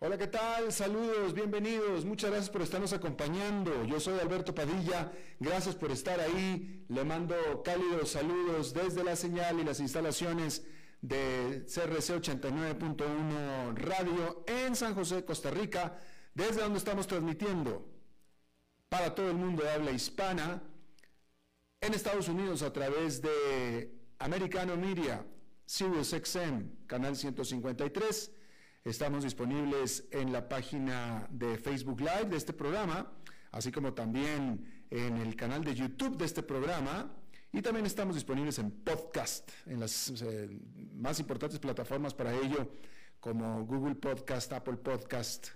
Hola, ¿qué tal? Saludos, bienvenidos. Muchas gracias por estarnos acompañando. Yo soy Alberto Padilla. Gracias por estar ahí. Le mando cálidos saludos desde la señal y las instalaciones de CRC 89.1 Radio en San José, Costa Rica, desde donde estamos transmitiendo para todo el mundo habla hispana en Estados Unidos a través de Americano Media, Sirius XM, canal 153 Estamos disponibles en la página de Facebook Live de este programa, así como también en el canal de YouTube de este programa. Y también estamos disponibles en podcast, en las eh, más importantes plataformas para ello, como Google Podcast, Apple Podcast,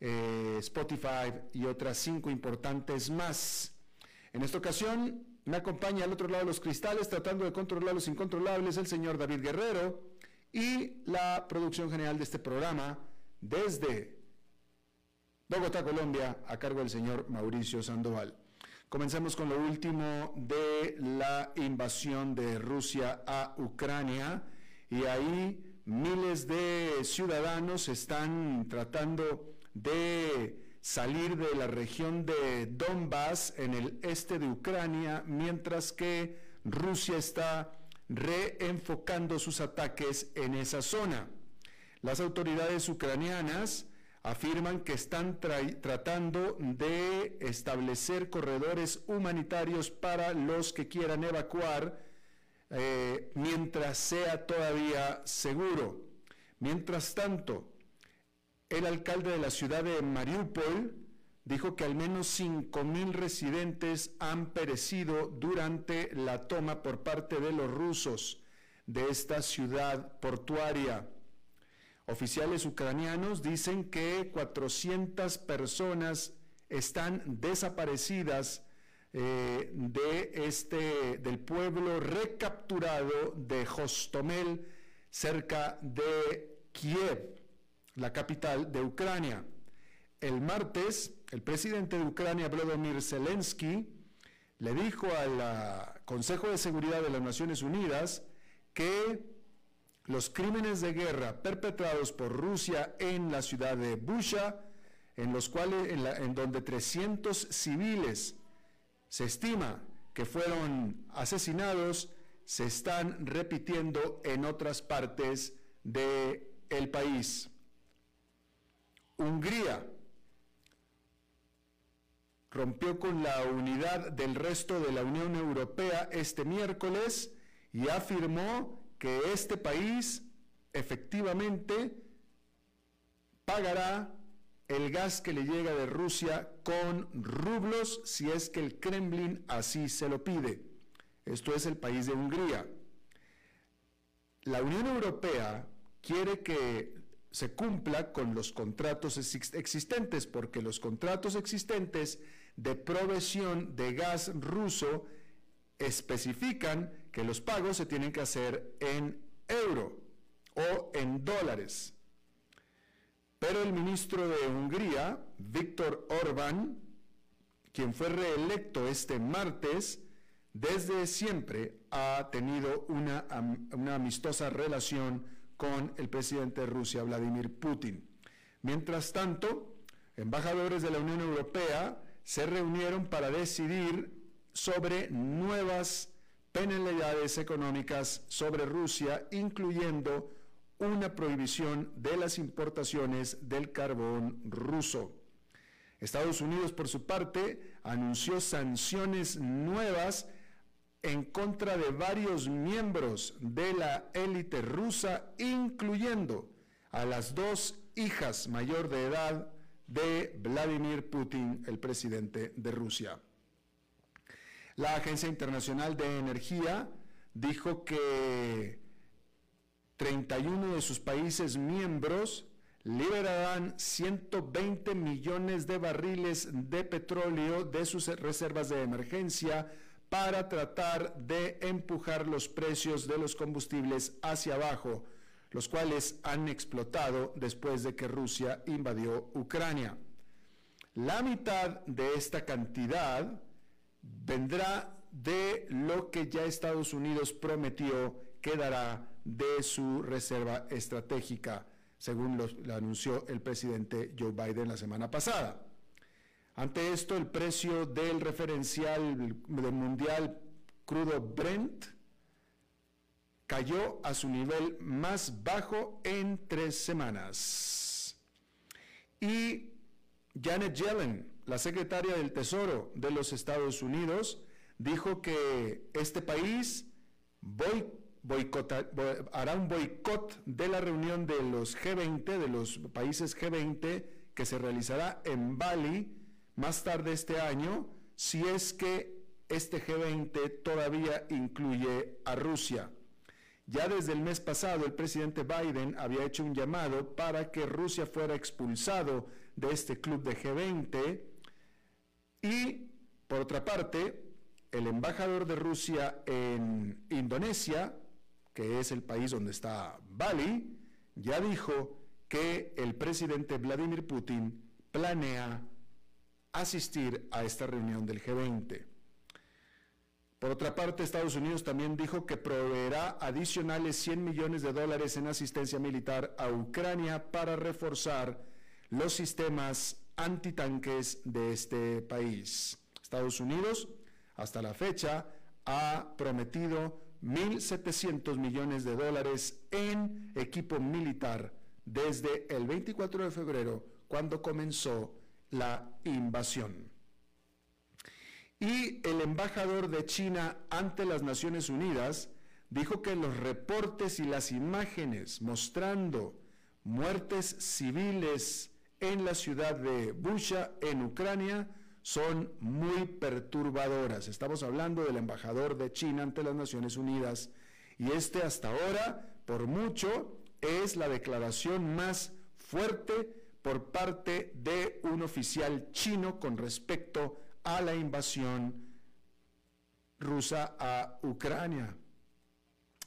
eh, Spotify y otras cinco importantes más. En esta ocasión me acompaña al otro lado de los cristales, tratando de controlar los incontrolables, el señor David Guerrero y la producción general de este programa desde Bogotá, Colombia, a cargo del señor Mauricio Sandoval. Comenzamos con lo último de la invasión de Rusia a Ucrania y ahí miles de ciudadanos están tratando de salir de la región de Donbass en el este de Ucrania, mientras que Rusia está reenfocando sus ataques en esa zona. Las autoridades ucranianas afirman que están tratando de establecer corredores humanitarios para los que quieran evacuar eh, mientras sea todavía seguro. Mientras tanto, el alcalde de la ciudad de Mariupol dijo que al menos 5.000 residentes han perecido durante la toma por parte de los rusos de esta ciudad portuaria. Oficiales ucranianos dicen que 400 personas están desaparecidas eh, de este, del pueblo recapturado de Hostomel, cerca de Kiev, la capital de Ucrania. El martes, el presidente de Ucrania, Volodymyr Zelensky, le dijo al Consejo de Seguridad de las Naciones Unidas que los crímenes de guerra perpetrados por Rusia en la ciudad de Busha, en los cuales, en, donde 300 civiles se estima que fueron asesinados, se están repitiendo en otras partes del país. Hungría rompió con la unidad del resto de la Unión Europea este miércoles y afirmó que este país efectivamente pagará el gas que le llega de Rusia con rublos si es que el Kremlin así se lo pide. Esto es el país de Hungría. La Unión Europea quiere que se cumpla con los contratos existentes, porque los contratos existentes de provisión de gas ruso especifican que los pagos se tienen que hacer en euro o en dólares. Pero el ministro de Hungría, Víctor Orbán, quien fue reelecto este martes, desde siempre ha tenido una, una amistosa relación con el presidente de Rusia, Vladimir Putin. Mientras tanto, embajadores de la Unión Europea se reunieron para decidir sobre nuevas penalidades económicas sobre Rusia, incluyendo una prohibición de las importaciones del carbón ruso. Estados Unidos, por su parte, anunció sanciones nuevas en contra de varios miembros de la élite rusa, incluyendo a las dos hijas mayor de edad de Vladimir Putin, el presidente de Rusia. La Agencia Internacional de Energía dijo que 31 de sus países miembros liberarán 120 millones de barriles de petróleo de sus reservas de emergencia para tratar de empujar los precios de los combustibles hacia abajo, los cuales han explotado después de que Rusia invadió Ucrania. La mitad de esta cantidad vendrá de lo que ya Estados Unidos prometió que dará de su reserva estratégica, según lo, anunció el presidente Joe Biden la semana pasada. Ante esto, el precio del referencial del mundial crudo Brent cayó a su nivel más bajo en tres semanas. Y Janet Yellen, la secretaria del Tesoro de los Estados Unidos, dijo que este país hará un boicot de la reunión de los G20, de los países G20, que se realizará en Bali más tarde este año, si es que este G20 todavía incluye a Rusia. Ya desde el mes pasado el presidente Biden había hecho un llamado para que Rusia fuera expulsado de este club de G20 y, por otra parte, el embajador de Rusia en Indonesia, que es el país donde está Bali, ya dijo que el presidente Vladimir Putin planea asistir a esta reunión del G20. Por otra parte, Estados Unidos también dijo que proveerá adicionales 100 millones de dólares en asistencia militar a Ucrania para reforzar los sistemas antitanques de este país. Estados Unidos, hasta la fecha, ha prometido 1.700 millones de dólares en equipo militar desde el 24 de febrero, cuando comenzó la invasión. Y el embajador de China ante las Naciones Unidas dijo que los reportes y las imágenes mostrando muertes civiles en la ciudad de Busha, en Ucrania, son muy perturbadoras. Estamos hablando del embajador de China ante las Naciones Unidas y este hasta ahora, por mucho, es la declaración más fuerte por parte de un oficial chino con respecto a la invasión rusa a Ucrania.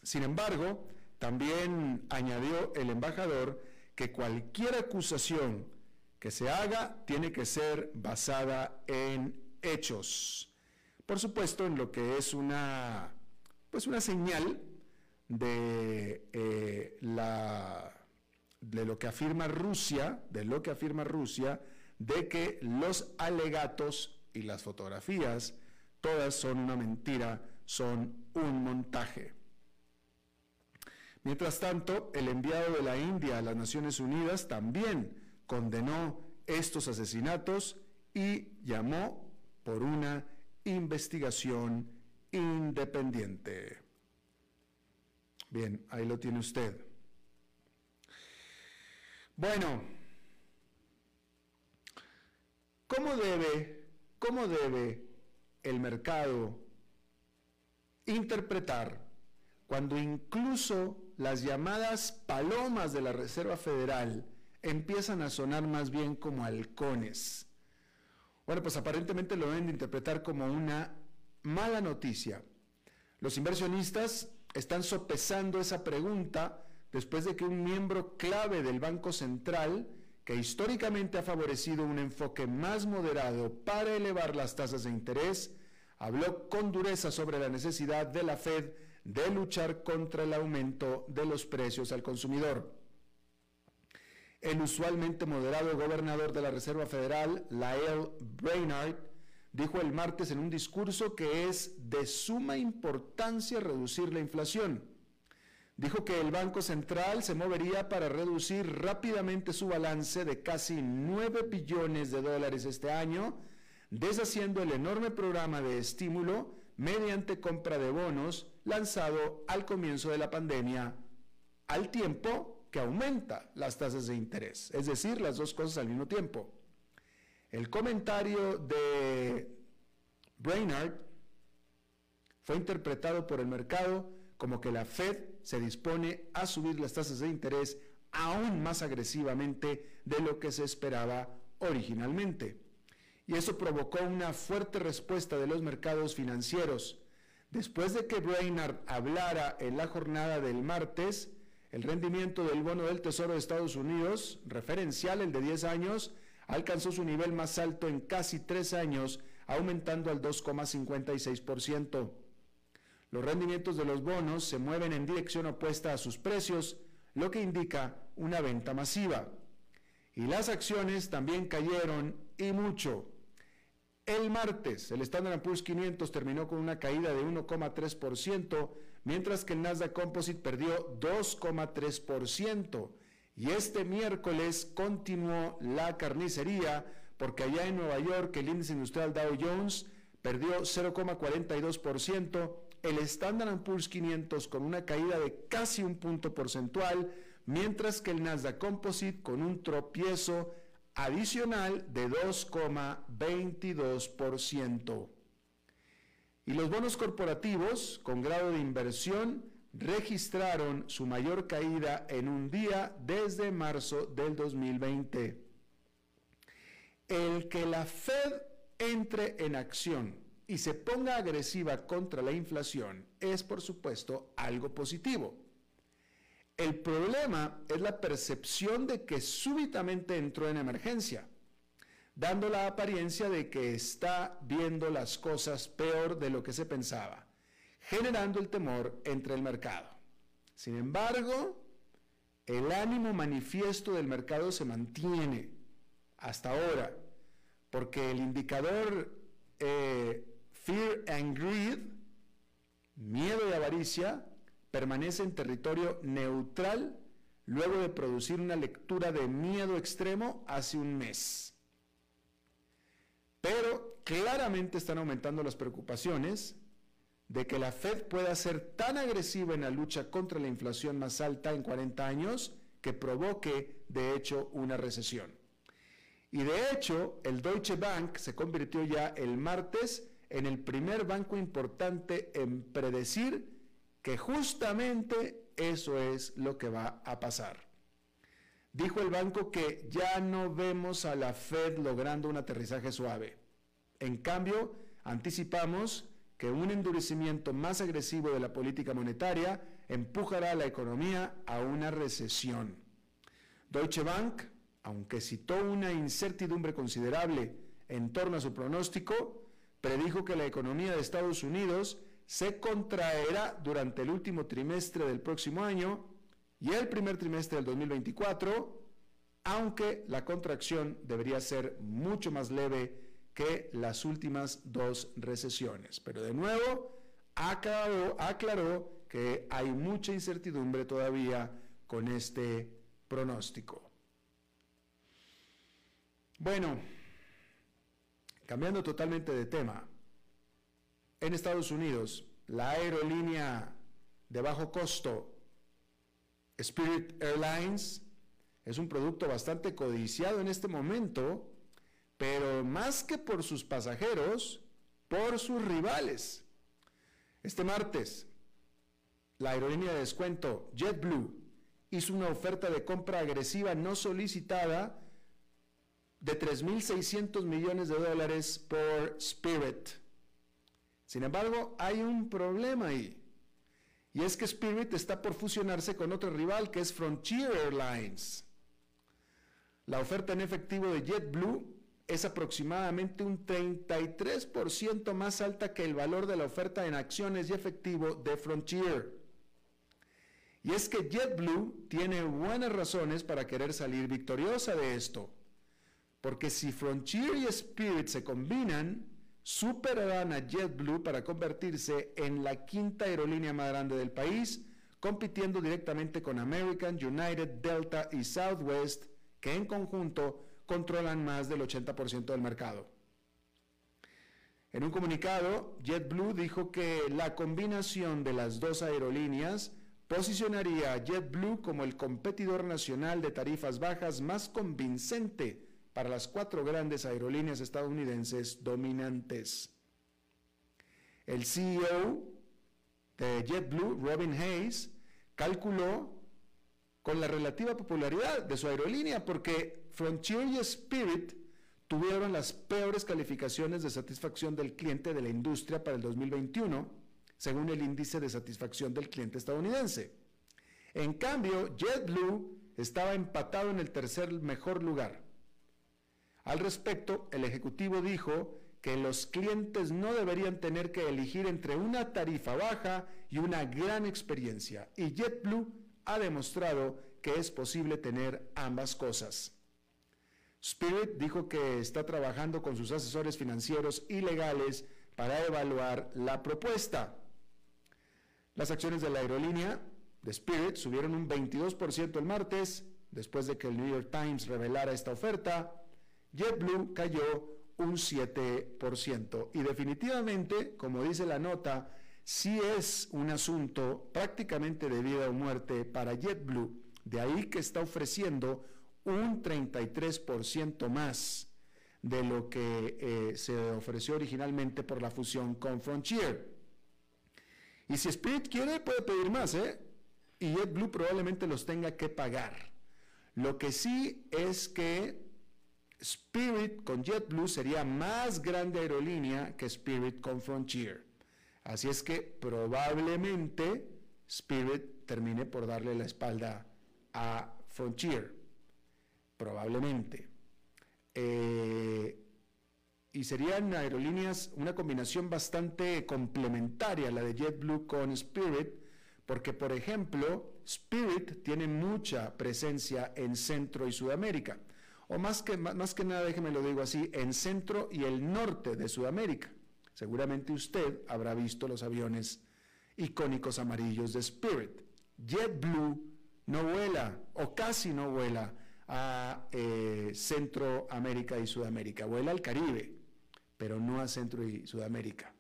Sin embargo, también añadió el embajador que cualquier acusación que se haga tiene que ser basada en hechos. Por supuesto, en lo que es una, pues una señal de, eh, la, de lo que afirma Rusia, de lo que afirma Rusia, de que los alegatos y las fotografías, todas son una mentira, son un montaje. Mientras tanto, el enviado de la India a las Naciones Unidas también condenó estos asesinatos y llamó por una investigación independiente. Bien, ahí lo tiene usted. Bueno, ¿cómo debe ¿Cómo debe el mercado interpretar cuando incluso las llamadas palomas de la Reserva Federal empiezan a sonar más bien como halcones? Bueno, pues aparentemente lo deben de interpretar como una mala noticia. Los inversionistas están sopesando esa pregunta después de que un miembro clave del Banco Central que históricamente ha favorecido un enfoque más moderado para elevar las tasas de interés, habló con dureza sobre la necesidad de la Fed de luchar contra el aumento de los precios al consumidor. El usualmente moderado gobernador de la Reserva Federal, Lael Brainard, dijo el martes en un discurso que es de suma importancia reducir la inflación. Dijo que el Banco Central se movería para reducir rápidamente su balance de casi 9 billones de dólares este año, deshaciendo el enorme programa de estímulo mediante compra de bonos lanzado al comienzo de la pandemia, al tiempo que aumenta las tasas de interés, es decir, las dos cosas al mismo tiempo. El comentario de Brainard fue interpretado por el mercado como que la Fed se dispone a subir las tasas de interés aún más agresivamente de lo que se esperaba originalmente. Y eso provocó una fuerte respuesta de los mercados financieros. Después de que Brainard hablara en la jornada del martes, el rendimiento del bono del Tesoro de Estados Unidos, referencial el de 10 años, alcanzó su nivel más alto en casi tres años, aumentando al 2,56%. Los rendimientos de los bonos se mueven en dirección opuesta a sus precios, lo que indica una venta masiva. Y las acciones también cayeron y mucho. El martes, el Standard Poor's 500 terminó con una caída de 1,3%, mientras que el Nasdaq Composite perdió 2,3%. Y este miércoles continuó la carnicería, porque allá en Nueva York el índice industrial Dow Jones perdió 0,42%, el Standard Poor's 500 con una caída de casi un punto porcentual, mientras que el Nasdaq Composite con un tropiezo adicional de 2,22%. Y los bonos corporativos con grado de inversión registraron su mayor caída en un día desde marzo del 2020. El que la Fed entre en acción y se ponga agresiva contra la inflación es, por supuesto, algo positivo. El problema es la percepción de que súbitamente entró en emergencia, dando la apariencia de que está viendo las cosas peor de lo que se pensaba, generando el temor entre el mercado. Sin embargo, el ánimo manifiesto del mercado se mantiene hasta ahora, porque el indicador eh, Fear and greed, miedo y avaricia, permanece en territorio neutral luego de producir una lectura de miedo extremo hace un mes. Pero claramente están aumentando las preocupaciones de que la Fed pueda ser tan agresiva en la lucha contra la inflación más alta en 40 años que provoque, de hecho, una recesión. Y de hecho, el Deutsche Bank se convirtió ya el martes en el primer banco importante en predecir que justamente eso es lo que va a pasar. Dijo el banco que ya no vemos a la Fed logrando un aterrizaje suave. En cambio, anticipamos que un endurecimiento más agresivo de la política monetaria empujará a la economía a una recesión. Deutsche Bank, aunque citó una incertidumbre considerable en torno a su pronóstico, predijo que la economía de Estados Unidos se contraerá durante el último trimestre del próximo año y el primer trimestre del 2024, aunque la contracción debería ser mucho más leve que las últimas dos recesiones. Pero de nuevo, aclaró, aclaró que hay mucha incertidumbre todavía con este pronóstico. Bueno, Cambiando totalmente de tema, en Estados Unidos, la aerolínea de bajo costo Spirit Airlines es un producto bastante codiciado en este momento, pero más que por sus pasajeros, por sus rivales. Este martes, la aerolínea de descuento JetBlue hizo una oferta de compra agresiva no solicitada de 3.600 millones de dólares por Spirit. Sin embargo, hay un problema ahí. Y es que Spirit está por fusionarse con otro rival que es Frontier Airlines. La oferta en efectivo de JetBlue es aproximadamente un 33% más alta que el valor de la oferta en acciones y efectivo de Frontier. Y es que JetBlue tiene buenas razones para querer salir victoriosa de esto. Porque si Frontier y Spirit se combinan, superarán a JetBlue para convertirse en la quinta aerolínea más grande del país, compitiendo directamente con American, United, Delta y Southwest, que en conjunto controlan más del 80% del mercado. En un comunicado, JetBlue dijo que la combinación de las dos aerolíneas posicionaría a JetBlue como el competidor nacional de tarifas bajas más convincente para las cuatro grandes aerolíneas estadounidenses dominantes. El CEO de JetBlue, Robin Hayes, calculó con la relativa popularidad de su aerolínea porque Frontier y Spirit tuvieron las peores calificaciones de satisfacción del cliente de la industria para el 2021, según el índice de satisfacción del cliente estadounidense. En cambio, JetBlue estaba empatado en el tercer mejor lugar. Al respecto, el ejecutivo dijo que los clientes no deberían tener que elegir entre una tarifa baja y una gran experiencia, y JetBlue ha demostrado que es posible tener ambas cosas. Spirit dijo que está trabajando con sus asesores financieros y legales para evaluar la propuesta. Las acciones de la aerolínea de Spirit subieron un 22% el martes, después de que el New York Times revelara esta oferta. JetBlue cayó un 7%. Y definitivamente, como dice la nota, sí es un asunto prácticamente de vida o muerte para JetBlue. De ahí que está ofreciendo un 33% más de lo que eh, se ofreció originalmente por la fusión con Frontier. Y si Spirit quiere, puede pedir más, ¿eh? Y JetBlue probablemente los tenga que pagar. Lo que sí es que Spirit con JetBlue sería más grande aerolínea que Spirit con Frontier. Así es que probablemente Spirit termine por darle la espalda a Frontier. Probablemente. Eh, y serían aerolíneas, una combinación bastante complementaria, la de JetBlue con Spirit, porque por ejemplo, Spirit tiene mucha presencia en Centro y Sudamérica o más que, más que nada, déjeme lo digo así, en centro y el norte de Sudamérica. Seguramente usted habrá visto los aviones icónicos amarillos de Spirit. JetBlue no vuela o casi no vuela a eh, Centroamérica y Sudamérica, vuela al Caribe, pero no a Centro y Sudamérica.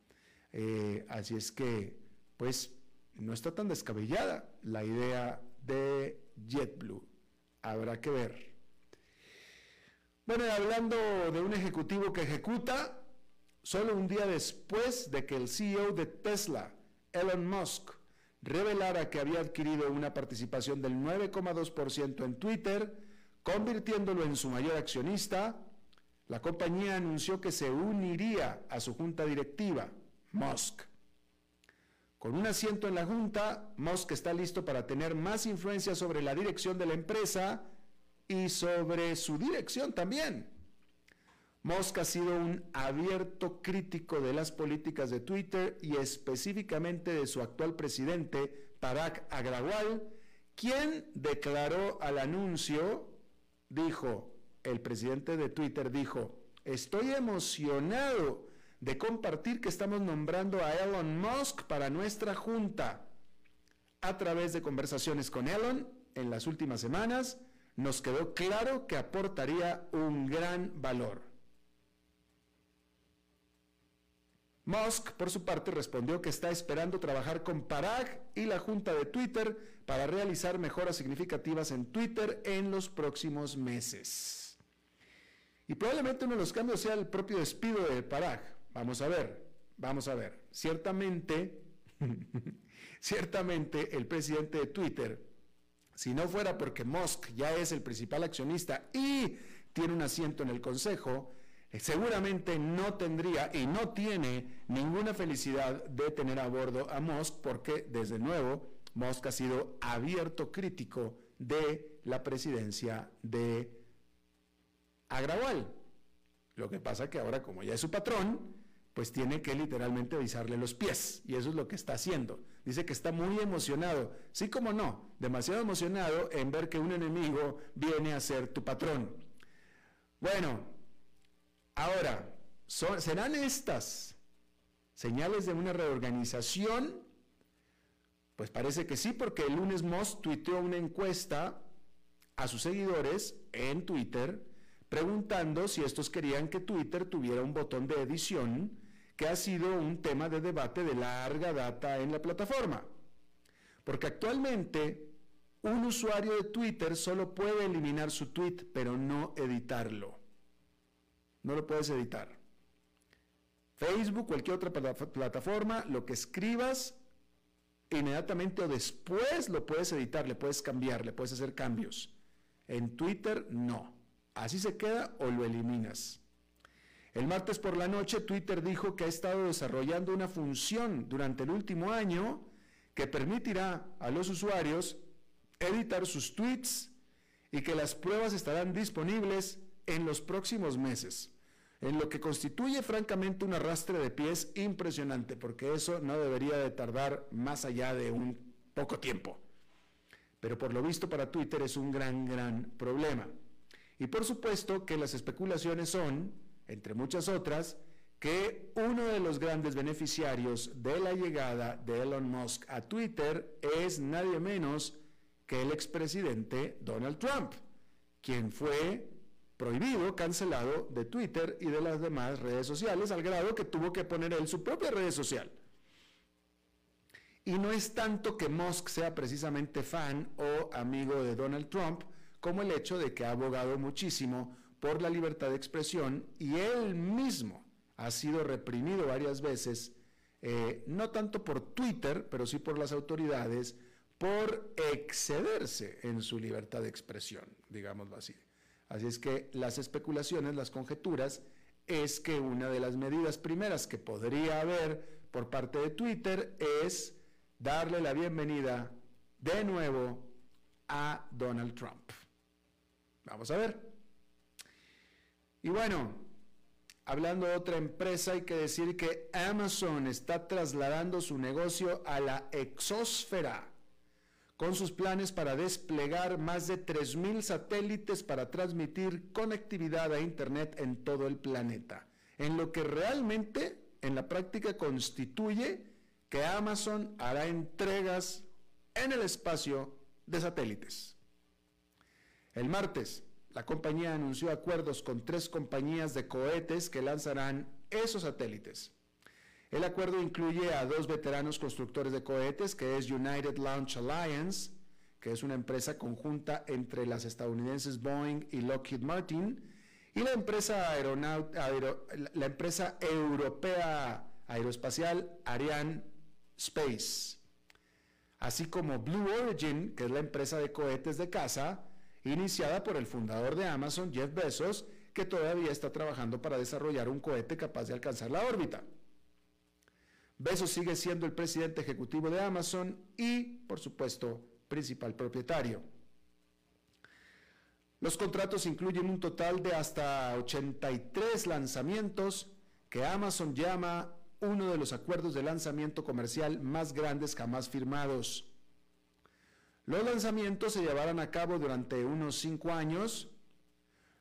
Eh, así es que, pues, no está tan descabellada la idea de JetBlue. Habrá que ver. Bueno, hablando de un ejecutivo que ejecuta, solo un día después de que el CEO de Tesla, Elon Musk, revelara que había adquirido una participación del 9,2% en Twitter, convirtiéndolo en su mayor accionista, la compañía anunció que se uniría a su junta directiva, Musk. Con un asiento en la junta, Musk está listo para tener más influencia sobre la dirección de la empresa y sobre su dirección también. Musk ha sido un abierto crítico de las políticas de Twitter y específicamente de su actual presidente, Parag Agrawal, quien declaró al anuncio, dijo, el presidente de Twitter dijo, estoy emocionado de compartir que estamos nombrando a Elon Musk para nuestra junta. A través de conversaciones con Elon en las últimas semanas, nos quedó claro que aportaría un gran valor. Musk, por su parte, respondió que está esperando trabajar con Parag y la junta de Twitter para realizar mejoras significativas en Twitter en los próximos meses. Y probablemente uno de los cambios sea el propio despido de Parag. Vamos a ver, vamos a ver. Ciertamente, ciertamente el presidente de Twitter si no fuera porque Musk ya es el principal accionista y tiene un asiento en el Consejo, eh, seguramente no tendría y no tiene ninguna felicidad de tener a bordo a Musk porque, desde nuevo, Musk ha sido abierto crítico de la presidencia de Agrawal. Lo que pasa que ahora, como ya es su patrón, pues tiene que literalmente avisarle los pies y eso es lo que está haciendo. Dice que está muy emocionado, sí como no, demasiado emocionado en ver que un enemigo viene a ser tu patrón. Bueno, ahora, ¿serán estas señales de una reorganización Pues parece que sí, porque el lunes Musk tuiteó una encuesta a sus seguidores en Twitter preguntando si estos querían que Twitter tuviera un botón de edición, que ha sido un tema de debate de larga data en la plataforma. Porque actualmente un usuario de Twitter solo puede eliminar su tweet, pero no editarlo. No lo puedes editar. Facebook, cualquier otra plataforma, lo que escribas inmediatamente o después lo puedes editar, le puedes cambiar, le puedes hacer cambios. En Twitter no. Así se queda o lo eliminas. El martes por la noche Twitter dijo que ha estado desarrollando una función durante el último año que permitirá a los usuarios editar sus tweets y que las pruebas estarán disponibles en los próximos meses, en lo que constituye francamente un arrastre de pies impresionante, porque eso no debería de tardar más allá de un poco tiempo. Pero por lo visto para Twitter es un gran, gran problema. Y por supuesto que las especulaciones son, entre muchas otras, que uno de los grandes beneficiarios de la llegada de Elon Musk a Twitter es nadie menos que el expresidente Donald Trump, quien fue prohibido, cancelado de Twitter y de las demás redes sociales, al grado que tuvo que poner él su propia red social. Y no es tanto que Musk sea precisamente fan o amigo de Donald Trump, como el hecho de que ha abogado muchísimo por la libertad de expresión y él mismo ha sido reprimido varias veces, eh, no tanto por Twitter, pero sí por las autoridades, por excederse en su libertad de expresión, digámoslo así. Así es que las especulaciones, las conjeturas, es que una de las medidas primeras que podría haber por parte de Twitter es darle la bienvenida de nuevo a Donald Trump. Vamos a ver. Y bueno, hablando de otra empresa, hay que decir que Amazon está trasladando su negocio a la exósfera con sus planes para desplegar más de 3.000 satélites para transmitir conectividad a Internet en todo el planeta, en lo que realmente en la práctica constituye que Amazon hará entregas en el espacio de satélites. El martes, la compañía anunció acuerdos con tres compañías de cohetes que lanzarán esos satélites. El acuerdo incluye a dos veteranos constructores de cohetes, que es United Launch Alliance, que es una empresa conjunta entre las estadounidenses Boeing y Lockheed Martin, y la empresa, la empresa europea aeroespacial Ariane Space, así como Blue Origin, que es la empresa de cohetes de casa, iniciada por el fundador de Amazon, Jeff Bezos, que todavía está trabajando para desarrollar un cohete capaz de alcanzar la órbita. Bezos sigue siendo el presidente ejecutivo de Amazon y, por supuesto, principal propietario. Los contratos incluyen un total de hasta 83 lanzamientos que Amazon llama uno de los acuerdos de lanzamiento comercial más grandes jamás firmados. Los lanzamientos se llevarán a cabo durante unos cinco años.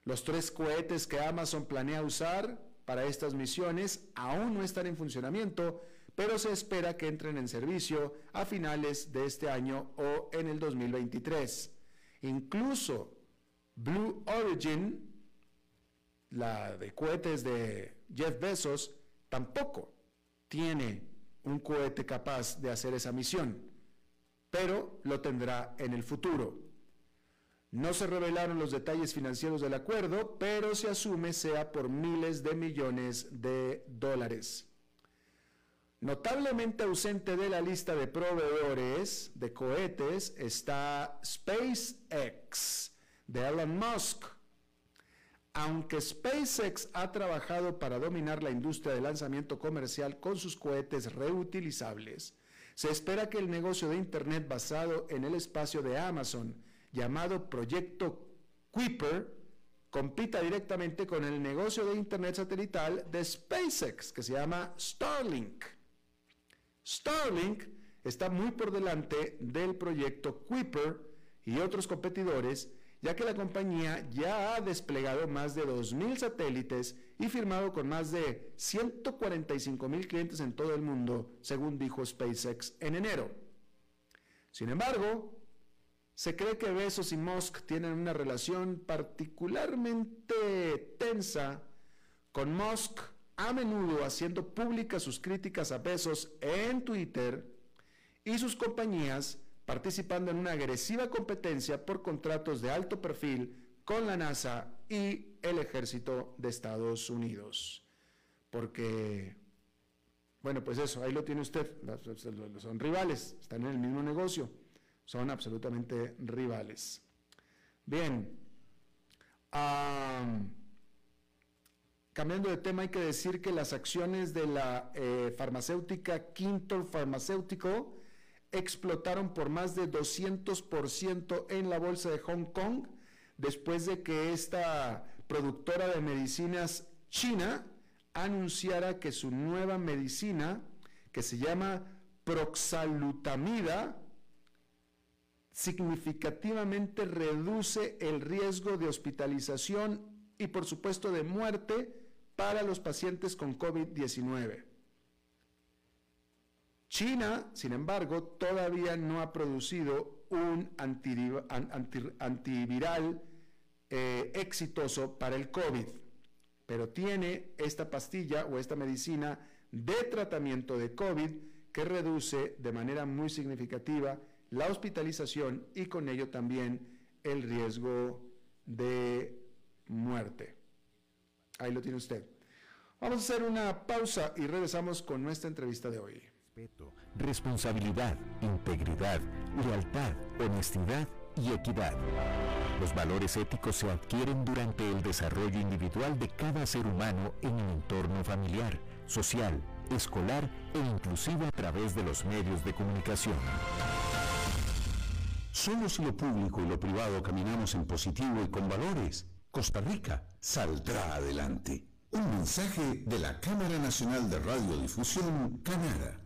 Los tres cohetes que Amazon planea usar para estas misiones aún no están en funcionamiento, pero se espera que entren en servicio a finales de este año o en el 2023. Incluso Blue Origin, la de cohetes de Jeff Bezos, tampoco tiene un cohete capaz de hacer esa misión pero lo tendrá en el futuro. No se revelaron los detalles financieros del acuerdo, pero se asume sea por miles de millones de dólares. Notablemente ausente de la lista de proveedores de cohetes está SpaceX de Elon Musk. Aunque SpaceX ha trabajado para dominar la industria de lanzamiento comercial con sus cohetes reutilizables, se espera que el negocio de Internet basado en el espacio de Amazon, llamado Proyecto Kuiper, compita directamente con el negocio de Internet satelital de SpaceX, que se llama Starlink. Starlink está muy por delante del proyecto Kuiper y otros competidores ya que la compañía ya ha desplegado más de 2.000 satélites y firmado con más de 145.000 clientes en todo el mundo, según dijo SpaceX en enero. Sin embargo, se cree que Besos y Musk tienen una relación particularmente tensa, con Musk a menudo haciendo públicas sus críticas a Besos en Twitter y sus compañías participando en una agresiva competencia por contratos de alto perfil con la NASA y el ejército de Estados Unidos. Porque, bueno, pues eso, ahí lo tiene usted, son rivales, están en el mismo negocio, son absolutamente rivales. Bien, cambiando de tema, hay que decir que las acciones de la eh, farmacéutica Quinto Farmacéutico explotaron por más de 200% en la bolsa de Hong Kong después de que esta productora de medicinas china anunciara que su nueva medicina, que se llama proxalutamida, significativamente reduce el riesgo de hospitalización y por supuesto de muerte para los pacientes con COVID-19. China, sin embargo, todavía no ha producido un antiviral eh, exitoso para el COVID, pero tiene esta pastilla o esta medicina de tratamiento de COVID que reduce de manera muy significativa la hospitalización y con ello también el riesgo de muerte. Ahí lo tiene usted. Vamos a hacer una pausa y regresamos con nuestra entrevista de hoy. Respeto, responsabilidad, integridad, lealtad, honestidad y equidad. Los valores éticos se adquieren durante el desarrollo individual de cada ser humano en el entorno familiar, social, escolar e inclusive a través de los medios de comunicación. Solo si lo público y lo privado caminamos en positivo y con valores, Costa Rica saldrá adelante. Un mensaje de la Cámara Nacional de Radiodifusión, Canara.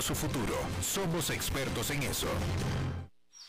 su futuro. Somos expertos en eso.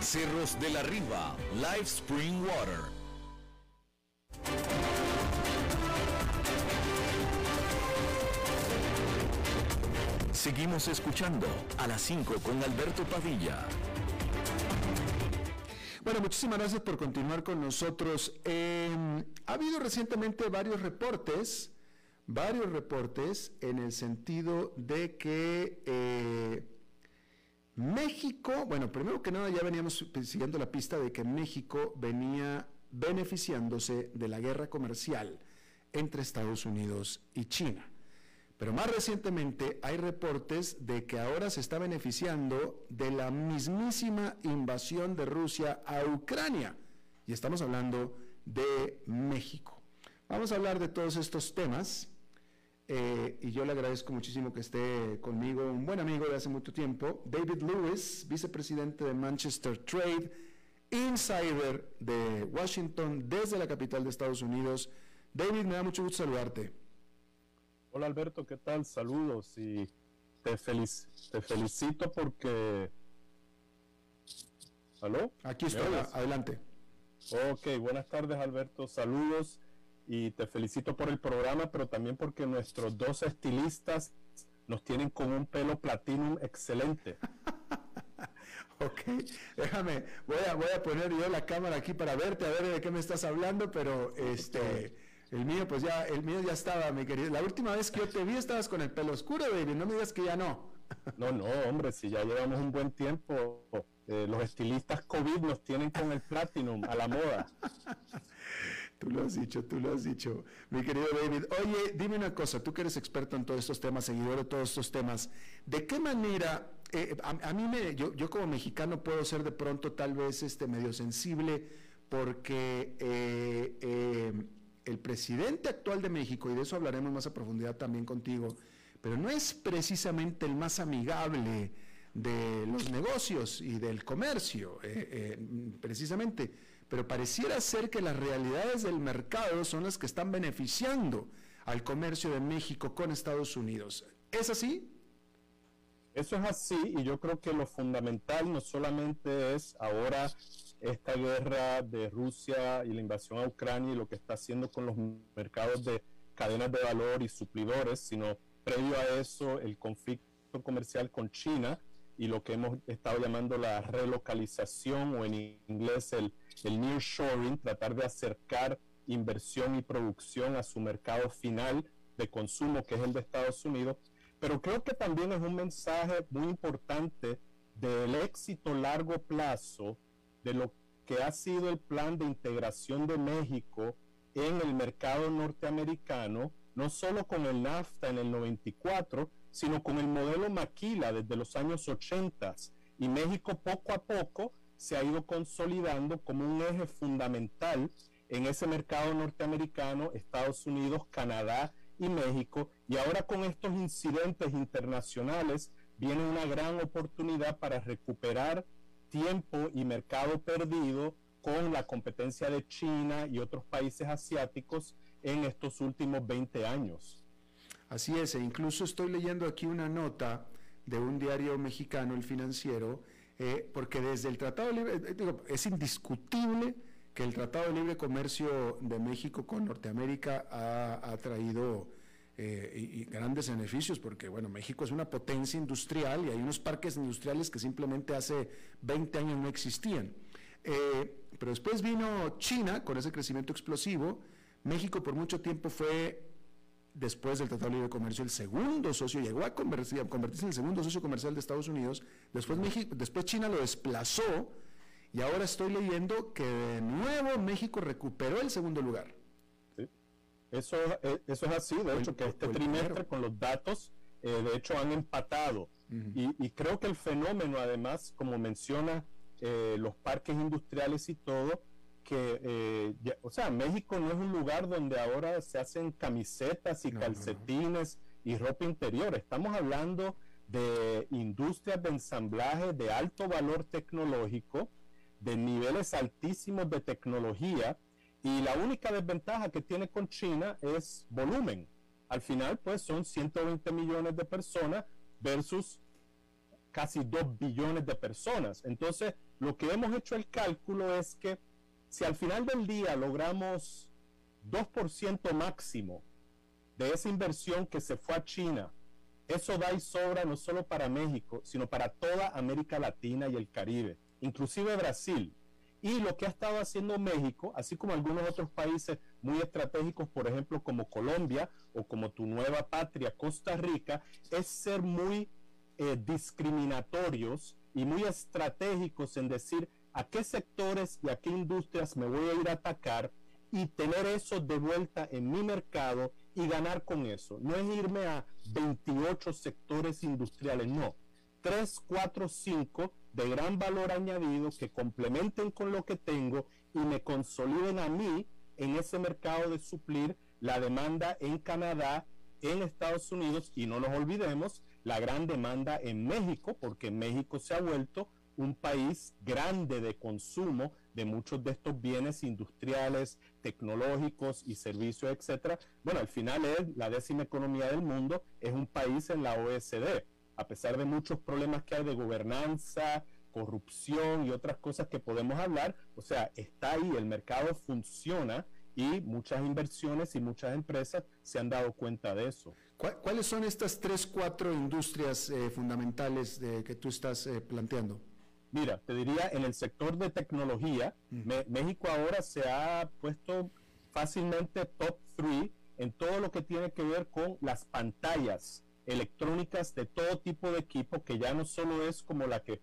Cerros de la Riva, Live Spring Water. Seguimos escuchando a las 5 con Alberto Padilla. Bueno, muchísimas gracias por continuar con nosotros. Em, ha habido recientemente varios reportes, varios reportes en el sentido de que eh, México, bueno, primero que nada ya veníamos siguiendo la pista de que México venía beneficiándose de la guerra comercial entre Estados Unidos y China. Pero más recientemente hay reportes de que ahora se está beneficiando de la mismísima invasión de Rusia a Ucrania. Y estamos hablando de México. Vamos a hablar de todos estos temas eh, y yo le agradezco muchísimo que esté conmigo, un buen amigo de hace mucho tiempo, David Lewis, vicepresidente de Manchester Trade, insider de Washington desde la capital de Estados Unidos. David, me da mucho gusto saludarte. Hola Alberto, ¿qué tal? Saludos y te, te felicito porque... ¿Aló? Aquí estoy, adelante. Ok, buenas tardes Alberto, saludos y te felicito por el programa, pero también porque nuestros dos estilistas nos tienen con un pelo platinum excelente. ok, déjame, voy a, voy a poner yo la cámara aquí para verte, a ver de qué me estás hablando, pero este, el mío, pues ya, el mío ya estaba, mi querido. La última vez que yo te vi estabas con el pelo oscuro, baby, no me digas que ya no. no, no, hombre, si ya llevamos un buen tiempo eh, los estilistas COVID nos tienen con el Platinum a la moda. Tú lo has dicho, tú lo has dicho, mi querido David. Oye, dime una cosa, tú que eres experto en todos estos temas, seguidor de todos estos temas, ¿de qué manera, eh, a, mí me, yo, yo, como mexicano puedo ser de pronto tal vez este medio sensible porque eh, eh, el presidente actual de México, y de eso hablaremos más a profundidad también contigo, pero no es precisamente el más amigable de los negocios y del comercio, precisamente pero pareciera ser que las realidades del mercado son las que están beneficiando al comercio de México con Estados Unidos. ¿Es así? Eso es así y yo creo que lo fundamental no solamente es ahora esta guerra de Rusia y la invasión a Ucrania y lo que está haciendo con los mercados de cadenas de valor y suplidores, sino previo a eso el conflicto comercial con China y lo que hemos estado llamando la relocalización o en inglés el el nearshoring, tratar de acercar inversión y producción a su mercado final de consumo, que es el de Estados Unidos. Pero creo que también es un mensaje muy importante del éxito largo plazo de lo que ha sido el plan de integración de México en el mercado norteamericano, no solo con el NAFTA en el 94, sino con el modelo Maquila desde los años 80. Y México poco a poco se ha ido consolidando como un eje fundamental en ese mercado norteamericano, Estados Unidos, Canadá y México. Y ahora con estos incidentes internacionales viene una gran oportunidad para recuperar tiempo y mercado perdido con la competencia de China y otros países asiáticos en estos últimos 20 años. Así es, e incluso estoy leyendo aquí una nota de un diario mexicano, el financiero, eh, porque desde el Tratado de Libre, eh, es indiscutible que el Tratado de Libre Comercio de México con Norteamérica ha, traído eh, grandes beneficios, porque bueno, México es una potencia industrial y hay unos parques industriales que simplemente hace 20 años no existían. pero después vino China con ese crecimiento explosivo, México por mucho tiempo fue después del Tratado de Libre Comercio, el segundo socio, llegó a convertirse, en el segundo socio comercial de Estados Unidos, después, México, después China lo desplazó y ahora estoy leyendo que de nuevo México recuperó el segundo lugar. Eso, eh, eso es así, de hecho, que este trimestre con los datos, eh, de hecho, han empatado. y, creo que el fenómeno, además, como menciona eh, los parques industriales y todo, que, eh, o sea, México no es un lugar donde ahora se hacen camisetas y calcetines y ropa interior. Estamos hablando de industrias de ensamblaje de alto valor tecnológico, de niveles altísimos de tecnología, y la única desventaja que tiene con China es volumen. Al final, pues son 120 millones de personas versus casi 2 billones de personas. Entonces, lo que hemos hecho el cálculo es que si al final del día logramos 2% máximo de esa inversión que se fue a China, eso da y sobra no solo para México, sino para toda América Latina y el Caribe, inclusive Brasil. Y lo que ha estado haciendo México, así como algunos otros países muy estratégicos, por ejemplo, como Colombia o como tu nueva patria, Costa Rica, es ser muy eh, discriminatorios y muy estratégicos en decir, a qué sectores y a qué industrias me voy a ir a atacar y tener eso de vuelta en mi mercado y ganar con eso. No es irme a 28 sectores industriales, no. 3, 4, 5 de gran valor añadido que complementen con lo que tengo y me consoliden a mí en ese mercado de suplir la demanda en Canadá, en Estados Unidos y no nos olvidemos la gran demanda en México, porque México se ha vuelto un país grande de consumo de muchos de estos bienes industriales, tecnológicos y servicios, etcétera. Bueno, al final es la décima economía del mundo, es un país en la OSD, a pesar de muchos problemas que hay de gobernanza, corrupción y otras cosas que podemos hablar, o sea, está ahí, el mercado funciona y muchas inversiones y muchas empresas se han dado cuenta de eso. ¿Cuáles son estas tres, cuatro industrias eh, fundamentales de, que tú estás eh, planteando? Mira, te diría, en el sector de tecnología, México ahora se ha puesto fácilmente top 3 en todo lo que tiene que ver con las pantallas electrónicas de todo tipo de equipo, que ya no solo es como la que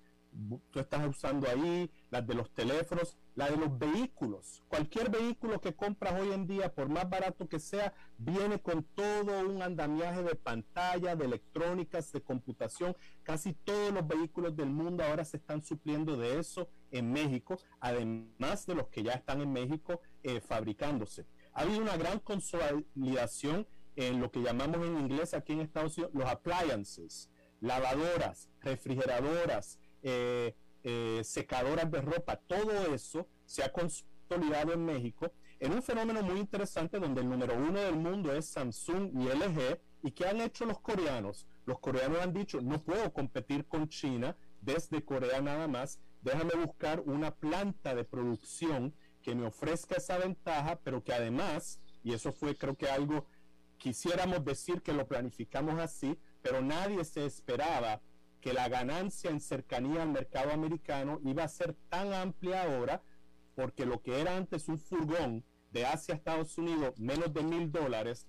tú estás usando ahí, las de los teléfonos, la de los vehículos. Cualquier vehículo que compras hoy en día, por más barato que sea, viene con todo un andamiaje de pantalla, de electrónicas, de computación. Casi todos los vehículos del mundo ahora se están supliendo de eso en México, además de los que ya están en México eh, fabricándose. Ha habido una gran consolidación en lo que llamamos en inglés aquí en Estados Unidos los appliances, lavadoras, refrigeradoras, eh, eh, secadoras de ropa, todo eso se ha consolidado en México en un fenómeno muy interesante donde el número uno del mundo es Samsung y LG. ¿Y qué han hecho los coreanos? Los coreanos han dicho, no puedo competir con China desde Corea nada más, déjame buscar una planta de producción que me ofrezca esa ventaja, pero que además, y eso fue creo que algo, quisiéramos decir que lo planificamos así, pero nadie se esperaba que la ganancia en cercanía al mercado americano iba a ser tan amplia ahora, porque lo que era antes un furgón de Asia a Estados Unidos, menos de mil dólares,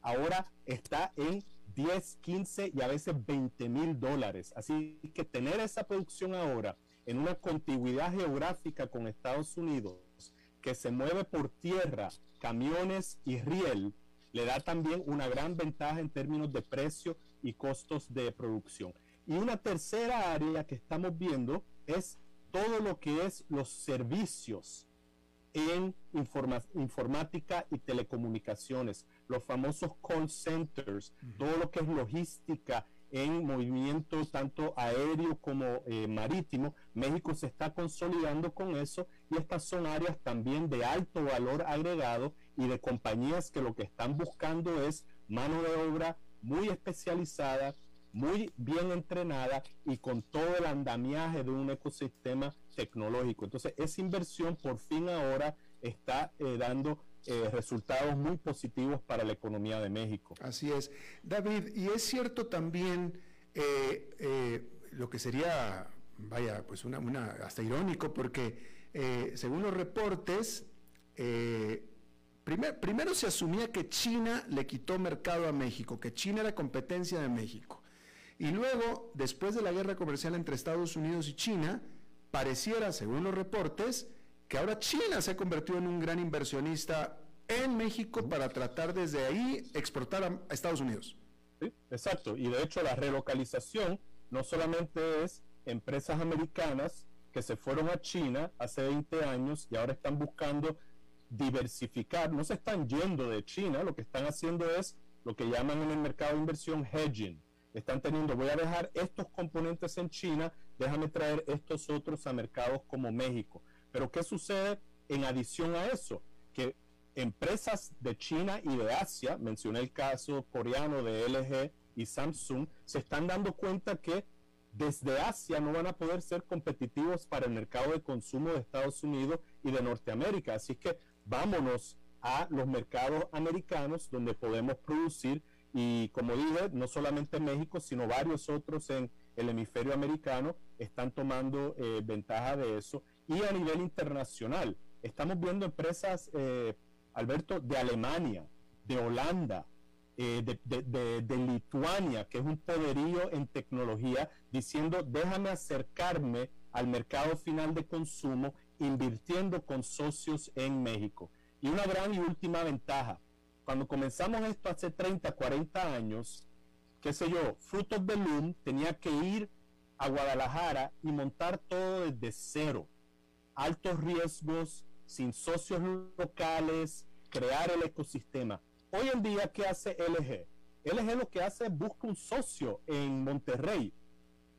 ahora está en 10, 15 y a veces 20 mil dólares. Así que tener esa producción ahora en una contigüidad geográfica con Estados Unidos, que se mueve por tierra, camiones y riel, le da también una gran ventaja en términos de precio y costos de producción. Y una tercera área que estamos viendo es todo lo que es los servicios en informática y telecomunicaciones, los famosos call centers, todo lo que es logística en movimiento tanto aéreo como eh, marítimo. México se está consolidando con eso y estas son áreas también de alto valor agregado y de compañías que lo que están buscando es mano de obra muy especializada, muy bien entrenada y con todo el andamiaje de un ecosistema tecnológico. Entonces, esa inversión por fin ahora está eh, dando eh, resultados muy positivos para la economía de México. Así es. David, y es cierto también eh, lo que sería, vaya, pues una, una hasta irónico, porque según los reportes, primero se asumía que China le quitó mercado a México, que China era competencia de México. Y luego, después de la guerra comercial entre Estados Unidos y China, pareciera, según los reportes, que ahora China se ha convertido en un gran inversionista en México para tratar desde ahí exportar a Estados Unidos. Sí, exacto. Y de hecho la relocalización no solamente es empresas americanas que se fueron a China hace 20 años y ahora están buscando diversificar, no se están yendo de China, lo que están haciendo es lo que llaman en el mercado de inversión hedging, están teniendo, voy a dejar estos componentes en China, déjame traer estos otros a mercados como México. Pero ¿qué sucede en adición a eso? Que empresas de China y de Asia, mencioné el caso coreano de LG y Samsung, se están dando cuenta que desde Asia no van a poder ser competitivos para el mercado de consumo de Estados Unidos y de Norteamérica. Así que vámonos a los mercados americanos donde podemos producir y como dije, no solamente México, sino varios otros en el hemisferio americano están tomando eh, ventaja de eso. Y a nivel internacional, estamos viendo empresas, eh, Alberto, de Alemania, de Holanda, eh, de, de, Lituania, que es un poderío en tecnología, diciendo, déjame acercarme al mercado final de consumo invirtiendo con socios en México. Y una gran y última ventaja, cuando comenzamos esto hace 30, 40 años, qué sé yo, Frutos de Loom tenía que ir a Guadalajara y montar todo desde cero. Altos riesgos, sin socios locales, crear el ecosistema. Hoy en día, ¿qué hace LG? LG lo que hace es busca un socio en Monterrey.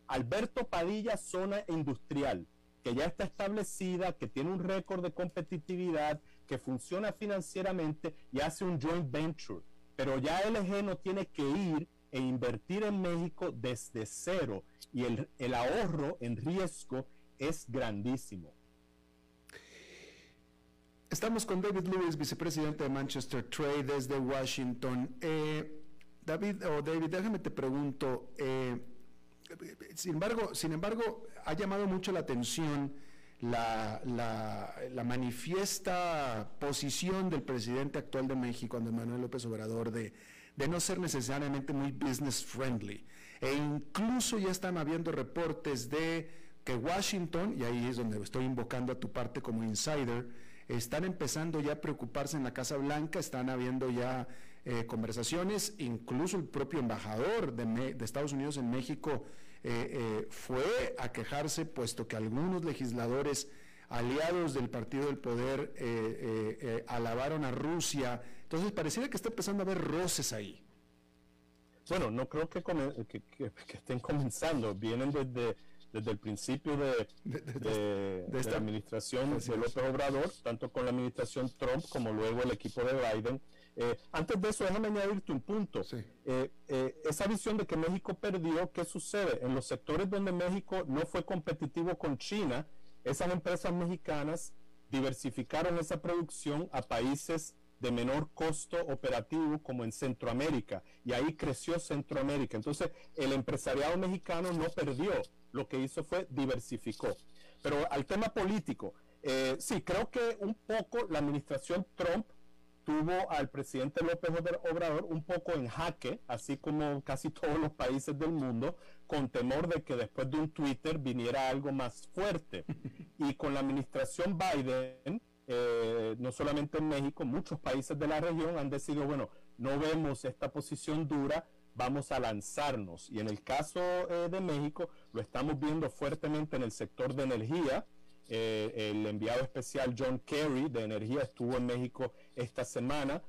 Alberto Padilla, zona industrial, que ya está establecida, que tiene un récord de competitividad, que funciona financieramente y hace un joint venture. Pero ya LG no tiene que ir e invertir en México desde cero y el, el ahorro en riesgo es grandísimo. Estamos con David Lewis, vicepresidente de Manchester Trade desde Washington. Eh, David, o David, déjame te pregunto, eh, sin embargo, sin embargo, ha llamado mucho la atención la, la, manifiesta posición del presidente actual de México, Andrés Manuel López Obrador, de, de no ser necesariamente muy business friendly. E incluso ya están habiendo reportes de que Washington, y ahí es donde estoy invocando a tu parte como insider, están empezando ya a preocuparse en la Casa Blanca, están habiendo ya eh, conversaciones, incluso el propio embajador de, Estados Unidos en México eh, eh, fue a quejarse, puesto que algunos legisladores aliados del Partido del Poder alabaron a Rusia. Entonces pareciera que está empezando a haber roces ahí. Bueno, no creo que, estén comenzando, vienen desde, desde el principio de, de, la administración de López Obrador, tanto con la administración Trump como luego el equipo de Biden. Eh, antes de eso, déjame añadirte un punto. Eh, eh, esa visión de que México perdió, ¿qué sucede? En los sectores donde México no fue competitivo con China, esas empresas mexicanas diversificaron esa producción a países de menor costo operativo como en Centroamérica y ahí creció Centroamérica. Entonces el empresariado mexicano no perdió, lo que hizo fue diversificó. Pero al tema político, eh, sí, creo que un poco la administración Trump tuvo al presidente López Obrador un poco en jaque, así como casi todos los países del mundo, con temor de que después de un Twitter viniera algo más fuerte. Y con la administración Biden, eh, no solamente en México, muchos países de la región han decidido, bueno, no vemos esta posición dura, vamos a lanzarnos. Y en el caso eh, de México, lo estamos viendo fuertemente en el sector de energía. Eh, el enviado especial John Kerry de Energía estuvo en México esta semana.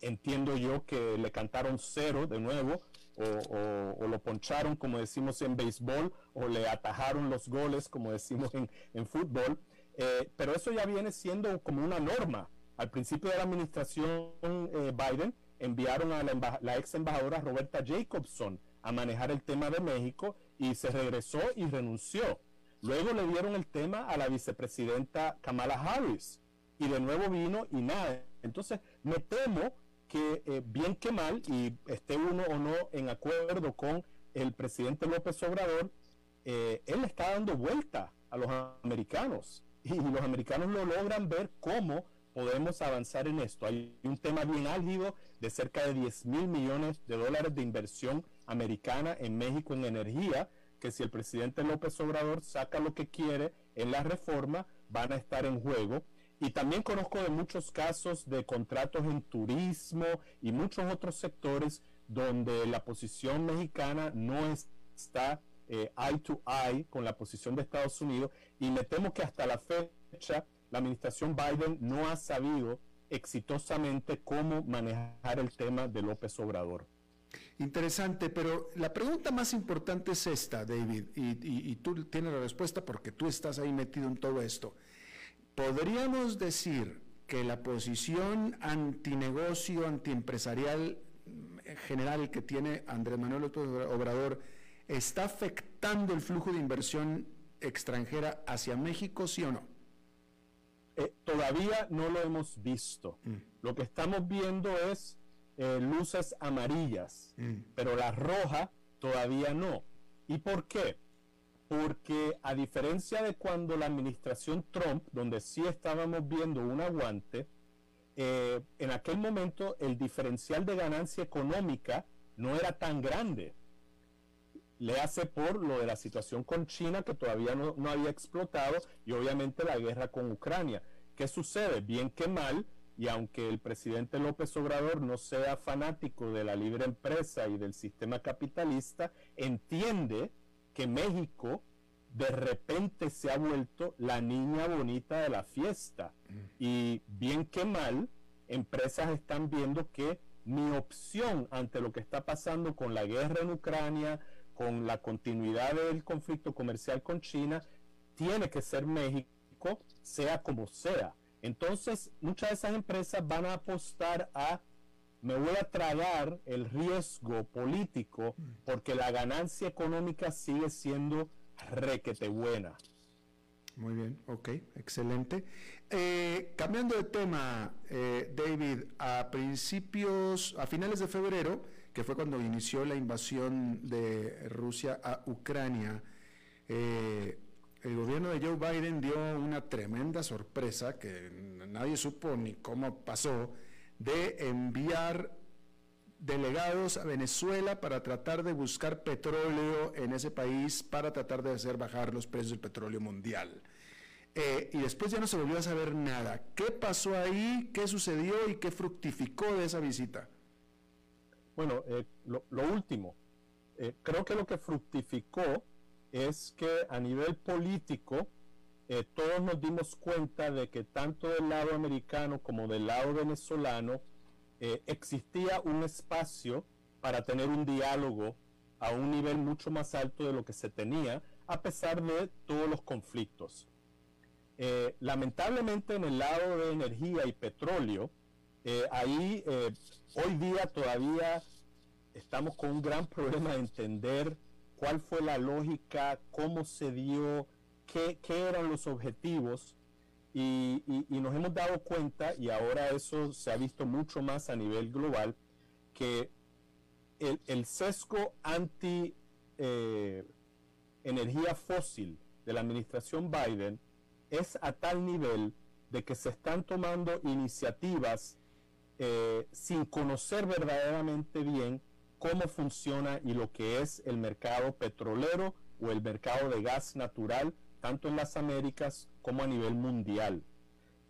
entiendo yo que le cantaron cero de nuevo o, lo poncharon, como decimos en béisbol, o le atajaron los goles, como decimos en, fútbol. Eh, pero eso ya viene siendo como una norma. Al principio de la administración eh, Biden enviaron a la, ex embajadora Roberta Jacobson a manejar el tema de México y se regresó y renunció. Luego le dieron el tema a la vicepresidenta Kamala Harris y de nuevo vino y nada. Entonces me temo que eh, bien que mal, y esté uno o no en acuerdo con el presidente López Obrador, él está dando vuelta a los americanos y los americanos lo logran ver cómo podemos avanzar en esto. Hay un tema bien álgido de cerca de 10 mil millones de dólares de inversión americana en México en energía, que si el presidente López Obrador saca lo que quiere en la reforma, van a estar en juego. Y también conozco de muchos casos de contratos en turismo y muchos otros sectores donde la posición mexicana no está eh, eye to eye con la posición de Estados Unidos y me temo que hasta la fecha la administración Biden no ha sabido exitosamente cómo manejar el tema de López Obrador. Interesante, pero la pregunta más importante es esta, David, y, y, tú tienes la respuesta porque tú estás ahí metido en todo esto. ¿Podríamos decir que la posición antinegocio, antiempresarial eh, general que tiene Andrés Manuel López Obrador ¿Está afectando el flujo de inversión extranjera hacia México, sí o no? Eh, todavía no lo hemos visto. Mm. Lo que estamos viendo es eh, luces amarillas, mm. pero la roja todavía no. ¿Y por qué? Porque a diferencia de cuando la administración Trump, donde sí estábamos viendo un aguante, eh, en aquel momento el diferencial de ganancia económica no era tan grande le hace por lo de la situación con China que todavía no, había explotado y obviamente la guerra con Ucrania. ¿Qué sucede? Bien que mal, y aunque el presidente López Obrador no sea fanático de la libre empresa y del sistema capitalista, entiende que México de repente se ha vuelto la niña bonita de la fiesta. Mm. Y bien que mal, empresas están viendo que mi opción ante lo que está pasando con la guerra en Ucrania, con la continuidad del conflicto comercial con China, tiene que ser México, sea como sea. Entonces, muchas de esas empresas van a apostar a, me voy a tragar el riesgo político porque la ganancia económica sigue siendo requete buena. Muy bien, ok, excelente. Eh, cambiando de tema, eh, David, a principios, a finales de febrero, que fue cuando inició la invasión de Rusia a Ucrania, eh, el gobierno de Joe Biden dio una tremenda sorpresa que nadie supo ni cómo pasó, de enviar delegados a Venezuela para tratar de buscar petróleo en ese país, para tratar de hacer bajar los precios del petróleo mundial. Eh, y después ya no se volvió a saber nada. ¿Qué pasó ahí? ¿Qué sucedió y qué fructificó de esa visita? Bueno, eh, lo, último, eh, creo que lo que fructificó es que a nivel político todos nos dimos cuenta de que tanto del lado americano como del lado venezolano existía un espacio para tener un diálogo a un nivel mucho más alto de lo que se tenía, a pesar de todos los conflictos. Eh, lamentablemente en el lado de energía y petróleo, eh, ahí eh, hoy día todavía estamos con un gran problema de entender cuál fue la lógica, cómo se dio, qué, eran los objetivos. Y, nos hemos dado cuenta, y ahora eso se ha visto mucho más a nivel global, que el, sesgo anti energía fósil de la administración Biden es a tal nivel de que se están tomando iniciativas eh, sin conocer verdaderamente bien cómo funciona y lo que es el mercado petrolero o el mercado de gas natural, tanto en las Américas como a nivel mundial.